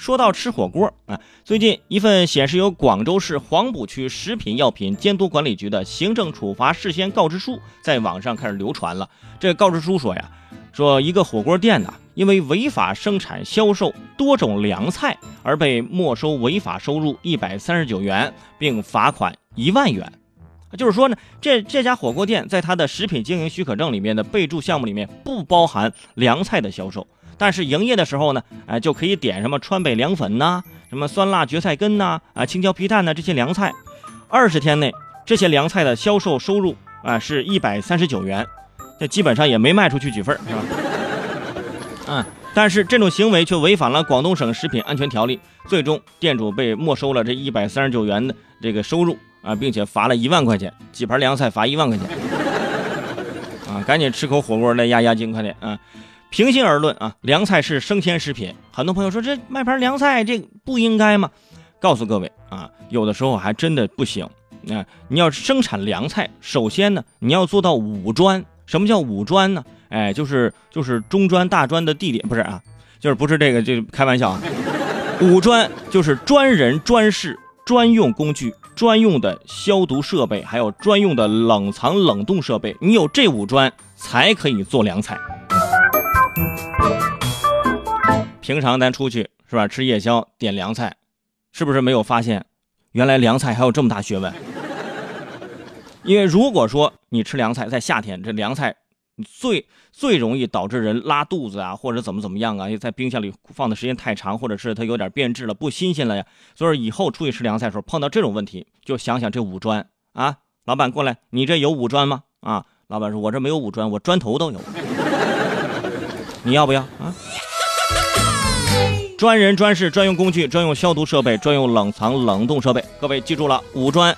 说到吃火锅啊，最近一份显示由广州市黄埔区食品药品监督管理局的行政处罚事先告知书在网上开始流传了。这告知书说呀，说一个火锅店呢，因为违法生产销售多种凉菜而被没收违法收入一百三十九元，并罚款一万元。就是说呢，这这家火锅店在它的食品经营许可证里面的备注项目里面不包含凉菜的销售。但是营业的时候呢，哎，就可以点什么川北凉粉呐，什么酸辣蕨菜根呐，啊，青椒皮蛋呐这些凉菜。二十天内，这些凉菜的销售收入啊是一百三十九元，这基本上也没卖出去几份，是吧？嗯，但是这种行为却违反了广东省食品安全条例，最终店主被没收了这一百三十九元的这个收入啊，并且罚了一万块钱，几盘凉菜罚一万块钱。啊，赶紧吃口火锅来压压惊，快点啊！平心而论啊，凉菜是生鲜食品。很多朋友说这卖盘凉菜这不应该吗？告诉各位啊，有的时候还真的不行。啊，你要生产凉菜，首先呢，你要做到五专。什么叫五专呢？哎，就是就是中专、大专的地点，不是啊，就是不是这个，就开玩笑啊。五专就是专人、专事、专用工具、专用的消毒设备，还有专用的冷藏冷冻设备。你有这五专，才可以做凉菜。平常咱出去是吧，吃夜宵点凉菜，是不是没有发现，原来凉菜还有这么大学问？因为如果说你吃凉菜，在夏天这凉菜最最容易导致人拉肚子啊，或者怎么怎么样啊，在冰箱里放的时间太长，或者是它有点变质了，不新鲜了呀。所以以后出去吃凉菜的时候碰到这种问题，就想想这五砖啊，老板过来，你这有五砖吗？啊，老板说，我这没有五砖，我砖头都有。你要不要啊？专人、专事、专用工具、专用消毒设备、专用冷藏冷冻设备，各位记住了，五专。